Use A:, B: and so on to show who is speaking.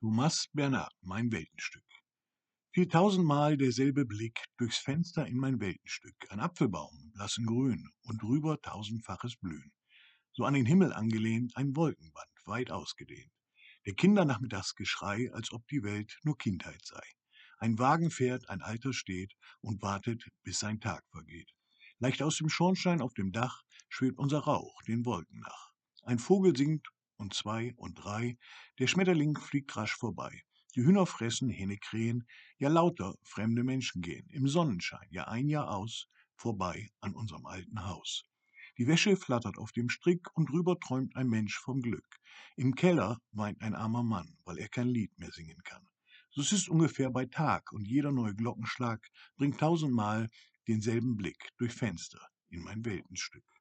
A: Thomas Bernhard, mein Weltenstück. Fiel tausendmal derselbe Blick durchs Fenster in mein Weltenstück, ein Apfelbaum blassen Grün und drüber tausendfaches Blühen. So an den Himmel angelehnt ein Wolkenband, weit ausgedehnt. Der Kindernachmittagsgeschrei, als ob die Welt nur Kindheit sei. Ein Wagen fährt, ein Alter steht und wartet, bis sein Tag vergeht. Leicht aus dem Schornstein auf dem Dach schwebt unser Rauch den Wolken nach. Ein Vogel singt und zwei und drei, der Schmetterling fliegt rasch vorbei. Die Hühner fressen, Hähne krähen, ja lauter fremde Menschen gehen, im Sonnenschein, ja ein Jahr aus, vorbei an unserem alten Haus. Die Wäsche flattert auf dem Strick und drüber träumt ein Mensch vom Glück. Im Keller weint ein armer Mann, weil er kein Lied mehr singen kann. So ist es ungefähr bei Tag und jeder neue Glockenschlag bringt tausendmal denselben Blick durch Fenster in mein Weltenstück.